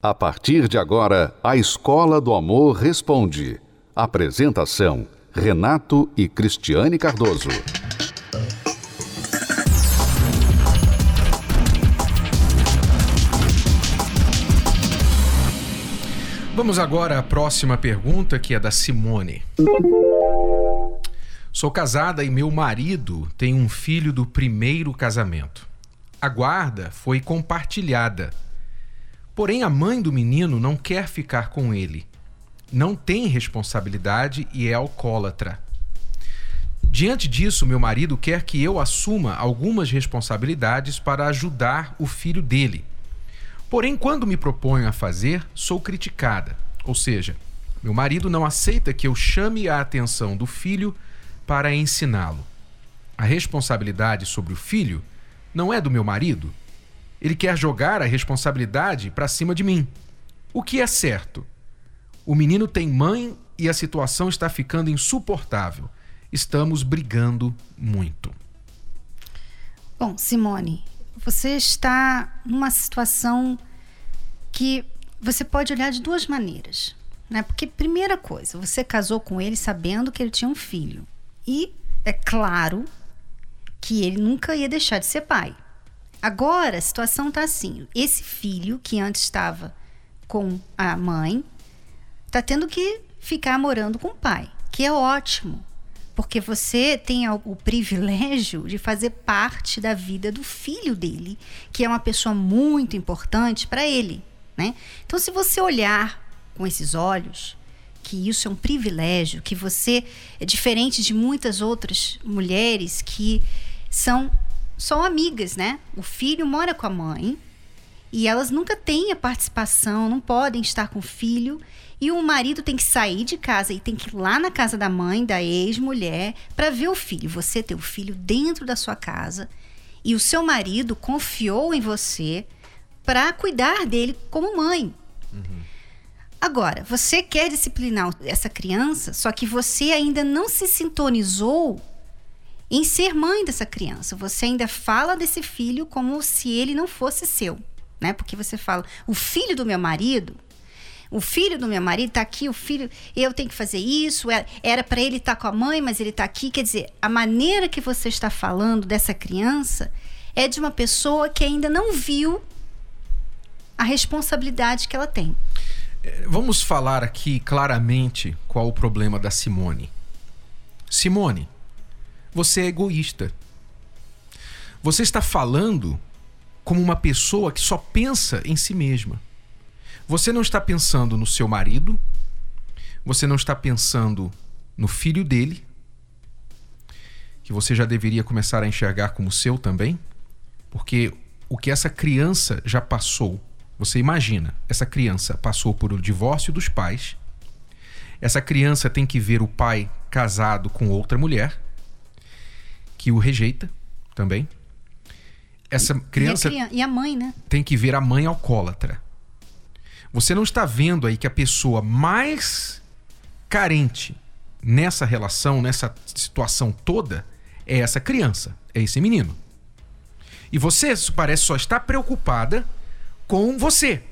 A partir de agora, a Escola do Amor Responde. Apresentação: Renato e Cristiane Cardoso. Vamos agora à próxima pergunta, que é da Simone. Sou casada e meu marido tem um filho do primeiro casamento. A guarda foi compartilhada Porém, a mãe do menino não quer ficar com ele. Não tem responsabilidade e é alcoólatra. Diante disso, meu marido quer que eu assuma algumas responsabilidades para ajudar o filho dele. Porém, quando me proponho a fazer, sou criticada. Ou seja, meu marido não aceita que eu chame a atenção do filho para ensiná-lo. A responsabilidade sobre o filho não é do meu marido, ele quer jogar a responsabilidade para cima de mim. O que é certo? O menino tem mãe e a situação está ficando insuportável. Estamos brigando muito. Bom, Simone, você está numa situação que você pode olhar de duas maneiras. Né? Porque, primeira coisa, você casou com ele sabendo que ele tinha um filho. E é claro que ele nunca ia deixar de ser pai. Agora a situação está assim: esse filho que antes estava com a mãe está tendo que ficar morando com o pai, que é ótimo, porque você tem o privilégio de fazer parte da vida do filho dele, que é uma pessoa muito importante para ele, né? Então, se você olhar com esses olhos, que isso é um privilégio, que você é diferente de muitas outras mulheres que são são amigas, né? O filho mora com a mãe e elas nunca têm a participação, não podem estar com o filho. E o marido tem que sair de casa e tem que ir lá na casa da mãe, da ex-mulher, para ver o filho. Você ter o filho dentro da sua casa e o seu marido confiou em você para cuidar dele como mãe. Uhum. Agora, você quer disciplinar essa criança, só que você ainda não se sintonizou em ser mãe dessa criança. Você ainda fala desse filho como se ele não fosse seu, né? Porque você fala, o filho do meu marido, o filho do meu marido está aqui, o filho, eu tenho que fazer isso, é, era para ele estar tá com a mãe, mas ele está aqui. Quer dizer, a maneira que você está falando dessa criança é de uma pessoa que ainda não viu a responsabilidade que ela tem. É, vamos falar aqui claramente qual o problema da Simone. Simone, você é egoísta. Você está falando como uma pessoa que só pensa em si mesma. Você não está pensando no seu marido, você não está pensando no filho dele, que você já deveria começar a enxergar como seu também, porque o que essa criança já passou, você imagina, essa criança passou por o divórcio dos pais, essa criança tem que ver o pai casado com outra mulher, que o rejeita também. Essa criança. E a, e a mãe, né? Tem que ver a mãe alcoólatra. Você não está vendo aí que a pessoa mais carente nessa relação, nessa situação toda, é essa criança, é esse menino. E você parece só estar preocupada com você.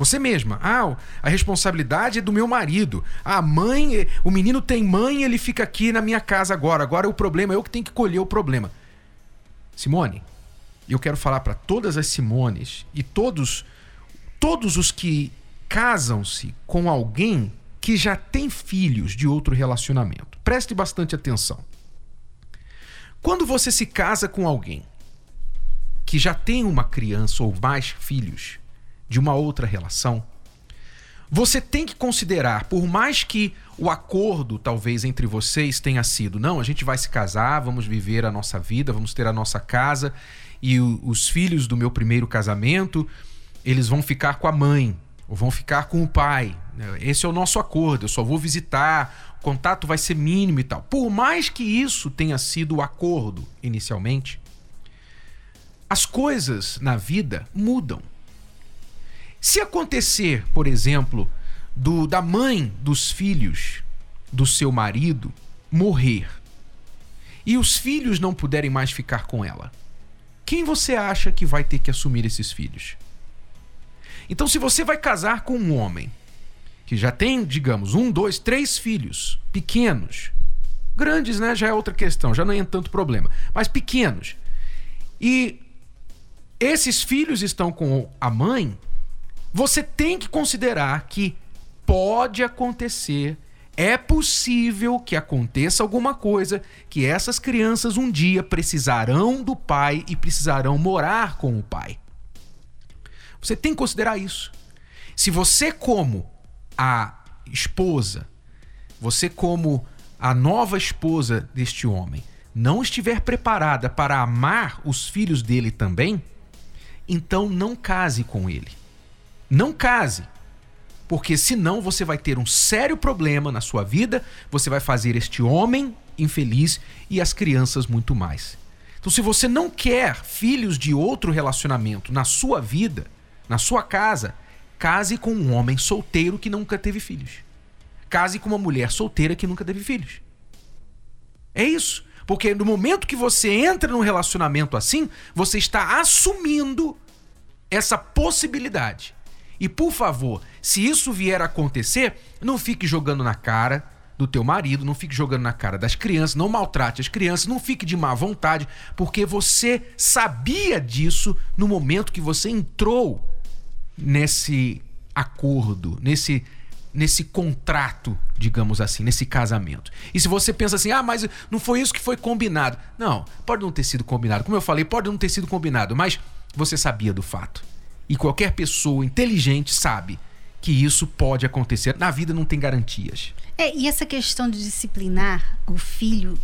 Você mesma. Ah, a responsabilidade é do meu marido. A mãe, o menino tem mãe, ele fica aqui na minha casa agora. Agora o problema é eu que tenho que colher o problema. Simone, eu quero falar para todas as Simones e todos todos os que casam-se com alguém que já tem filhos de outro relacionamento. Preste bastante atenção. Quando você se casa com alguém que já tem uma criança ou mais filhos, de uma outra relação, você tem que considerar, por mais que o acordo talvez entre vocês tenha sido, não, a gente vai se casar, vamos viver a nossa vida, vamos ter a nossa casa e o, os filhos do meu primeiro casamento, eles vão ficar com a mãe ou vão ficar com o pai. Esse é o nosso acordo, eu só vou visitar, o contato vai ser mínimo e tal. Por mais que isso tenha sido o acordo inicialmente, as coisas na vida mudam. Se acontecer, por exemplo, do, da mãe dos filhos do seu marido morrer e os filhos não puderem mais ficar com ela, quem você acha que vai ter que assumir esses filhos? Então, se você vai casar com um homem que já tem, digamos, um, dois, três filhos pequenos, grandes, né? Já é outra questão, já não é tanto problema, mas pequenos. E esses filhos estão com a mãe, você tem que considerar que pode acontecer, é possível que aconteça alguma coisa, que essas crianças um dia precisarão do pai e precisarão morar com o pai. Você tem que considerar isso. Se você, como a esposa, você, como a nova esposa deste homem, não estiver preparada para amar os filhos dele também, então não case com ele. Não case. Porque senão você vai ter um sério problema na sua vida, você vai fazer este homem infeliz e as crianças muito mais. Então, se você não quer filhos de outro relacionamento na sua vida, na sua casa, case com um homem solteiro que nunca teve filhos. Case com uma mulher solteira que nunca teve filhos. É isso. Porque no momento que você entra num relacionamento assim, você está assumindo essa possibilidade. E por favor, se isso vier a acontecer, não fique jogando na cara do teu marido, não fique jogando na cara das crianças, não maltrate as crianças, não fique de má vontade, porque você sabia disso no momento que você entrou nesse acordo, nesse nesse contrato, digamos assim, nesse casamento. E se você pensa assim, ah, mas não foi isso que foi combinado. Não, pode não ter sido combinado. Como eu falei, pode não ter sido combinado, mas você sabia do fato. E qualquer pessoa inteligente sabe que isso pode acontecer. Na vida não tem garantias. É, e essa questão de disciplinar o filho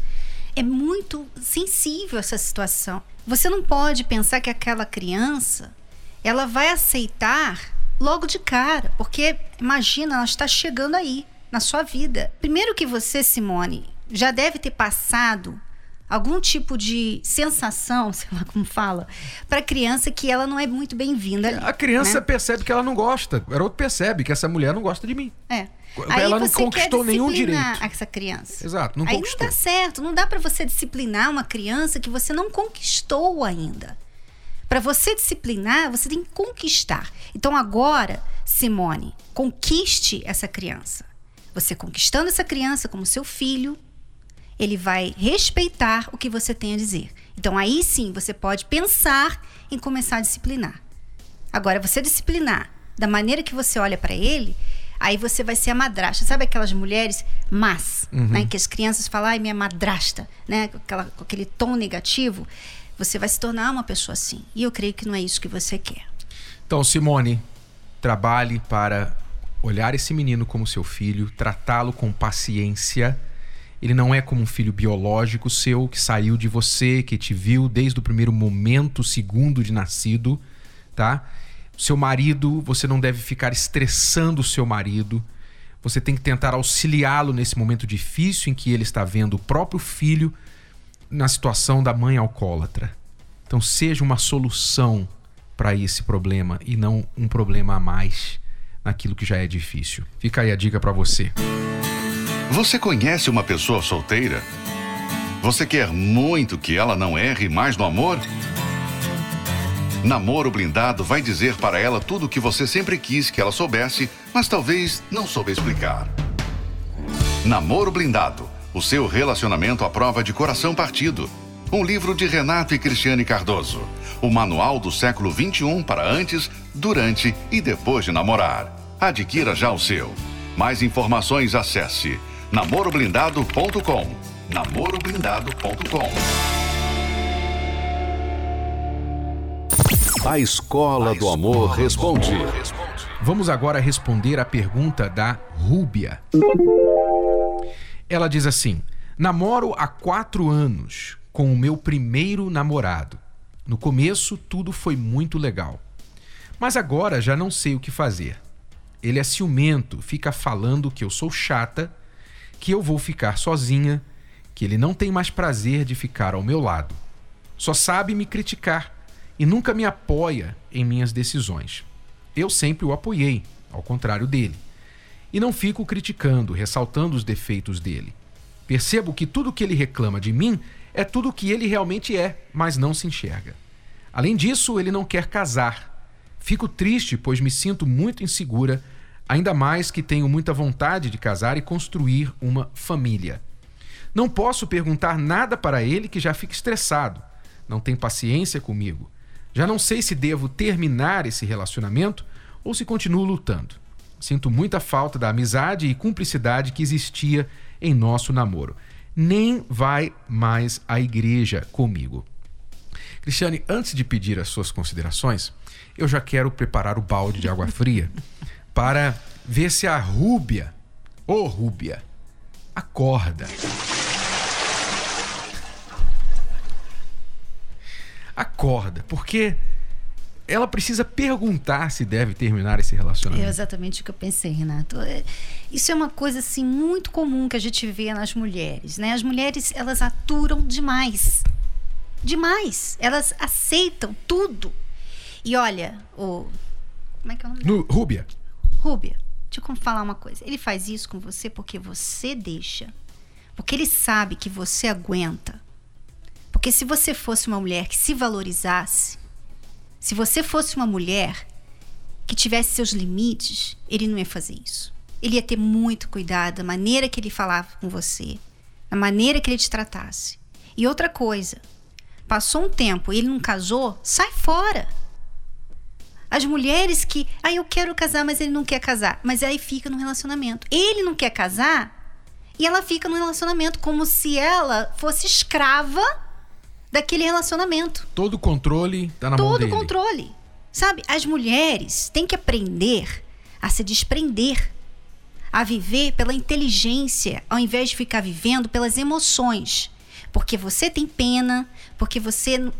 é muito sensível essa situação. Você não pode pensar que aquela criança ela vai aceitar logo de cara, porque imagina, ela está chegando aí na sua vida. Primeiro que você, Simone, já deve ter passado algum tipo de sensação, sei lá como fala, para a criança que ela não é muito bem-vinda. A criança né? percebe que ela não gosta. O garoto percebe que essa mulher não gosta de mim. É. Ela Aí não conquistou nenhum direito. essa criança. Exato, não Aí conquistou. não dá certo, não dá para você disciplinar uma criança que você não conquistou ainda. Para você disciplinar, você tem que conquistar. Então agora, Simone, conquiste essa criança. Você conquistando essa criança como seu filho, ele vai respeitar o que você tem a dizer. Então aí sim você pode pensar em começar a disciplinar. Agora, você disciplinar da maneira que você olha para ele, aí você vai ser a madrasta. Sabe aquelas mulheres mas, uhum. né, que as crianças falam, ai, minha madrasta, né, com, aquela, com aquele tom negativo, você vai se tornar uma pessoa assim. E eu creio que não é isso que você quer. Então, Simone, trabalhe para olhar esse menino como seu filho, tratá-lo com paciência ele não é como um filho biológico seu que saiu de você, que te viu desde o primeiro momento, segundo de nascido, tá? Seu marido, você não deve ficar estressando o seu marido. Você tem que tentar auxiliá-lo nesse momento difícil em que ele está vendo o próprio filho na situação da mãe alcoólatra. Então seja uma solução para esse problema e não um problema a mais naquilo que já é difícil. Fica aí a dica para você. Você conhece uma pessoa solteira? Você quer muito que ela não erre mais no amor? Namoro Blindado vai dizer para ela tudo o que você sempre quis que ela soubesse, mas talvez não soube explicar. Namoro Blindado o seu relacionamento à prova de coração partido. Um livro de Renato e Cristiane Cardoso. O manual do século 21 para antes, durante e depois de namorar. Adquira já o seu. Mais informações acesse namoroblindado.com. namoroblindado.com. A Escola do Amor responde. Vamos agora responder a pergunta da Rúbia. Ela diz assim: Namoro há quatro anos com o meu primeiro namorado. No começo, tudo foi muito legal. Mas agora já não sei o que fazer. Ele é ciumento, fica falando que eu sou chata que eu vou ficar sozinha, que ele não tem mais prazer de ficar ao meu lado. Só sabe me criticar e nunca me apoia em minhas decisões. Eu sempre o apoiei, ao contrário dele. E não fico criticando, ressaltando os defeitos dele. Percebo que tudo que ele reclama de mim é tudo o que ele realmente é, mas não se enxerga. Além disso, ele não quer casar. Fico triste, pois me sinto muito insegura, ainda mais que tenho muita vontade de casar e construir uma família. Não posso perguntar nada para ele que já fica estressado. Não tem paciência comigo. Já não sei se devo terminar esse relacionamento ou se continuo lutando. Sinto muita falta da amizade e cumplicidade que existia em nosso namoro. Nem vai mais à igreja comigo. Cristiane, antes de pedir as suas considerações, eu já quero preparar o balde de água fria para ver se a Rúbia, ô oh, Rúbia, acorda. Acorda, porque ela precisa perguntar se deve terminar esse relacionamento. É exatamente o que eu pensei, Renato. É, isso é uma coisa assim muito comum que a gente vê nas mulheres, né? As mulheres elas aturam demais, demais. Elas aceitam tudo. E olha, o como é que é o nome? No, Rúbia. Rúbia, deixa eu falar uma coisa. Ele faz isso com você porque você deixa, porque ele sabe que você aguenta. Porque se você fosse uma mulher que se valorizasse, se você fosse uma mulher que tivesse seus limites, ele não ia fazer isso. Ele ia ter muito cuidado da maneira que ele falava com você, da maneira que ele te tratasse. E outra coisa, passou um tempo e ele não casou, sai fora. As mulheres que, ah, eu quero casar, mas ele não quer casar, mas aí fica no relacionamento. Ele não quer casar e ela fica no relacionamento como se ela fosse escrava daquele relacionamento. Todo o controle tá na Todo mão dele. Todo controle. Sabe, as mulheres têm que aprender a se desprender, a viver pela inteligência, ao invés de ficar vivendo pelas emoções. Porque você tem pena, porque você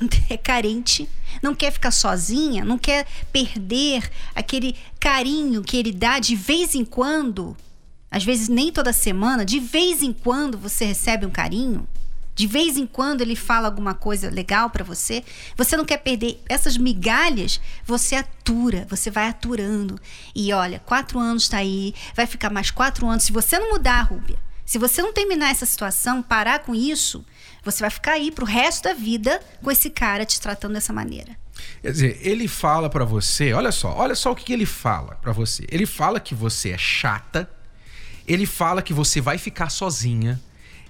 é carente, não quer ficar sozinha, não quer perder aquele carinho que ele dá de vez em quando. Às vezes nem toda semana, de vez em quando você recebe um carinho. De vez em quando ele fala alguma coisa legal para você, você não quer perder essas migalhas, você atura, você vai aturando. E olha, quatro anos está aí, vai ficar mais quatro anos. Se você não mudar, Rúbia, se você não terminar essa situação, parar com isso, você vai ficar aí pro resto da vida com esse cara te tratando dessa maneira. Quer dizer, ele fala para você, olha só, olha só o que, que ele fala para você. Ele fala que você é chata, ele fala que você vai ficar sozinha,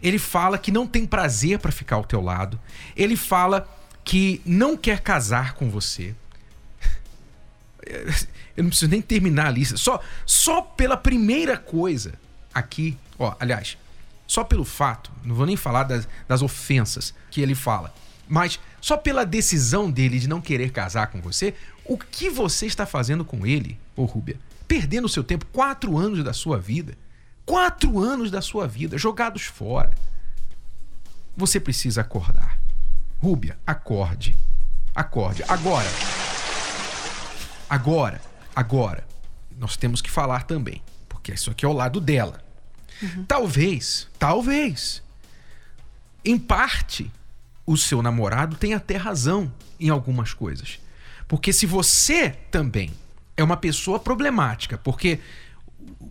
ele fala que não tem prazer para ficar ao teu lado. Ele fala que não quer casar com você. Eu não preciso nem terminar a lista. Só, só pela primeira coisa aqui, ó, aliás, só pelo fato, não vou nem falar das, das ofensas que ele fala, mas só pela decisão dele de não querer casar com você, o que você está fazendo com ele, ô Rúbia? Perdendo o seu tempo, quatro anos da sua vida. Quatro anos da sua vida jogados fora. Você precisa acordar. Rúbia, acorde. Acorde. Agora. Agora. Agora. Nós temos que falar também. Porque isso aqui é o lado dela. Uhum. Talvez, talvez, em parte, o seu namorado tenha até razão em algumas coisas. Porque se você também é uma pessoa problemática, porque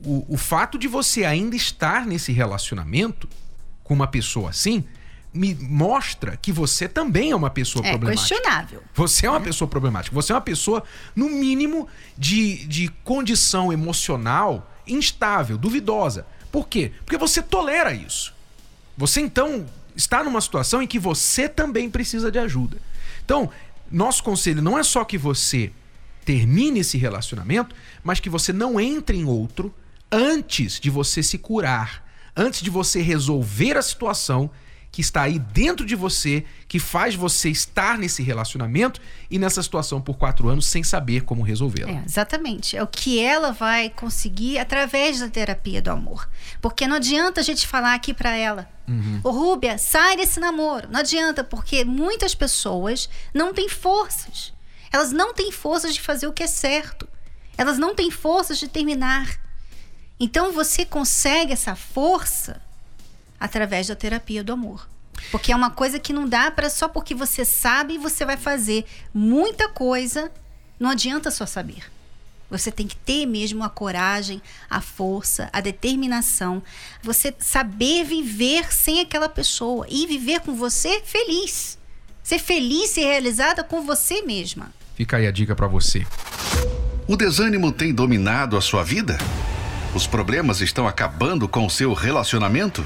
o, o fato de você ainda estar nesse relacionamento com uma pessoa assim me mostra que você também é uma pessoa é problemática. questionável. Você é uma é. pessoa problemática. Você é uma pessoa, no mínimo, de, de condição emocional instável, duvidosa. Por quê? Porque você tolera isso. Você então está numa situação em que você também precisa de ajuda. Então, nosso conselho não é só que você termine esse relacionamento, mas que você não entre em outro antes de você se curar, antes de você resolver a situação que está aí dentro de você, que faz você estar nesse relacionamento e nessa situação por quatro anos sem saber como resolvê-la. É, exatamente. É o que ela vai conseguir através da terapia do amor. Porque não adianta a gente falar aqui para ela, uhum. ô Rúbia, sai desse namoro. Não adianta, porque muitas pessoas não têm forças. Elas não têm forças de fazer o que é certo. Elas não têm forças de terminar. Então você consegue essa força através da terapia do amor. Porque é uma coisa que não dá para só porque você sabe você vai fazer muita coisa, não adianta só saber. Você tem que ter mesmo a coragem, a força, a determinação, você saber viver sem aquela pessoa e viver com você feliz. Ser feliz, ser realizada com você mesma. Fica aí a dica para você. O desânimo tem dominado a sua vida? Os problemas estão acabando com o seu relacionamento?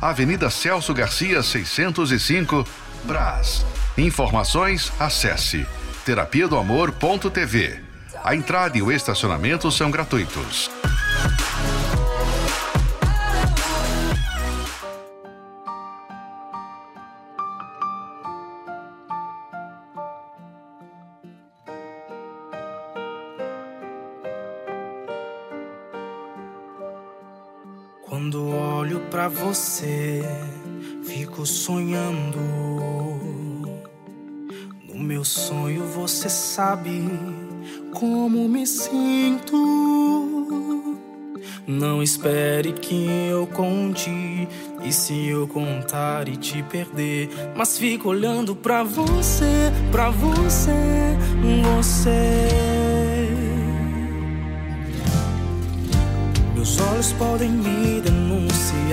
Avenida Celso Garcia, 605, Brás. Informações, acesse terapia do amor.tv. A entrada e o estacionamento são gratuitos. Quando olho para você, fico sonhando. No meu sonho você sabe como me sinto. Não espere que eu conte. E se eu contar e te perder, mas fico olhando pra você, pra você, você. Meus olhos podem me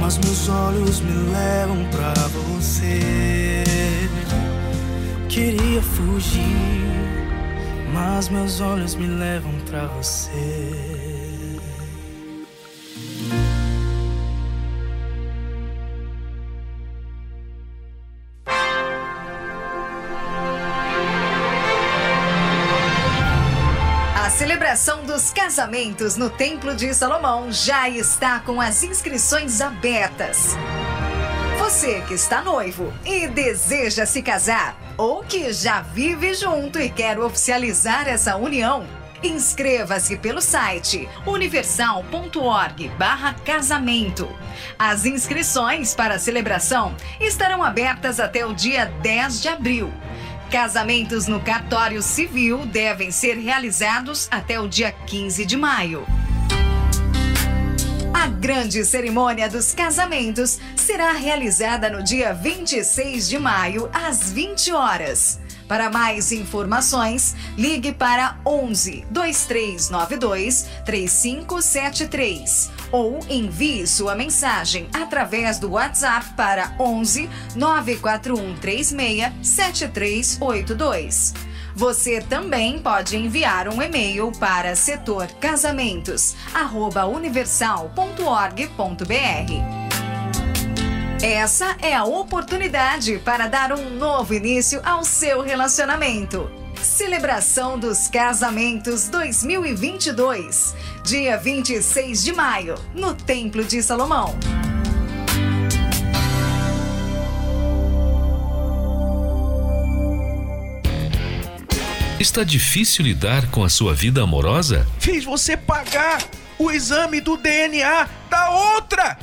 Mas meus olhos me levam pra você. Queria fugir, mas meus olhos me levam pra você. Celebração dos casamentos no Templo de Salomão já está com as inscrições abertas. Você que está noivo e deseja se casar, ou que já vive junto e quer oficializar essa união, inscreva-se pelo site universal.org/casamento. As inscrições para a celebração estarão abertas até o dia 10 de abril. Casamentos no cartório civil devem ser realizados até o dia 15 de maio. A grande cerimônia dos casamentos será realizada no dia 26 de maio, às 20 horas. Para mais informações, ligue para 11 2392 3573 ou envie sua mensagem através do WhatsApp para 11 94136 7382. Você também pode enviar um e-mail para setorcasamentos@universal.org.br. Essa é a oportunidade para dar um novo início ao seu relacionamento. Celebração dos Casamentos 2022, dia 26 de maio, no Templo de Salomão. Está difícil lidar com a sua vida amorosa? Fiz você pagar o exame do DNA da outra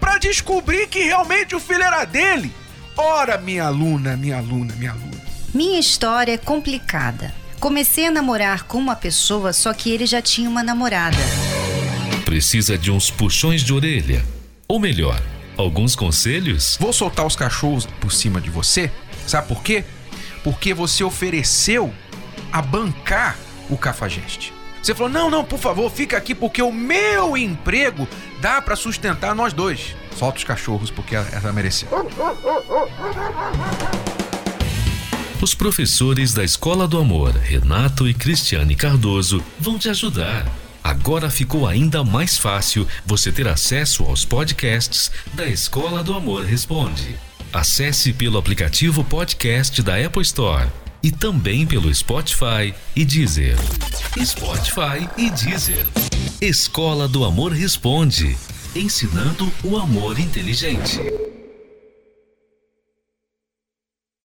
para descobrir que realmente o filho era dele. Ora, minha aluna, minha aluna, minha aluna. Minha história é complicada. Comecei a namorar com uma pessoa, só que ele já tinha uma namorada. Precisa de uns puxões de orelha. Ou melhor, alguns conselhos? Vou soltar os cachorros por cima de você. Sabe por quê? Porque você ofereceu a bancar o cafajeste. Você falou: "Não, não, por favor, fica aqui porque o meu emprego dá para sustentar nós dois". Solta os cachorros porque ela mereceu. Os professores da Escola do Amor, Renato e Cristiane Cardoso, vão te ajudar. Agora ficou ainda mais fácil você ter acesso aos podcasts da Escola do Amor Responde. Acesse pelo aplicativo podcast da Apple Store e também pelo Spotify e Deezer. Spotify e Deezer. Escola do Amor Responde ensinando o amor inteligente.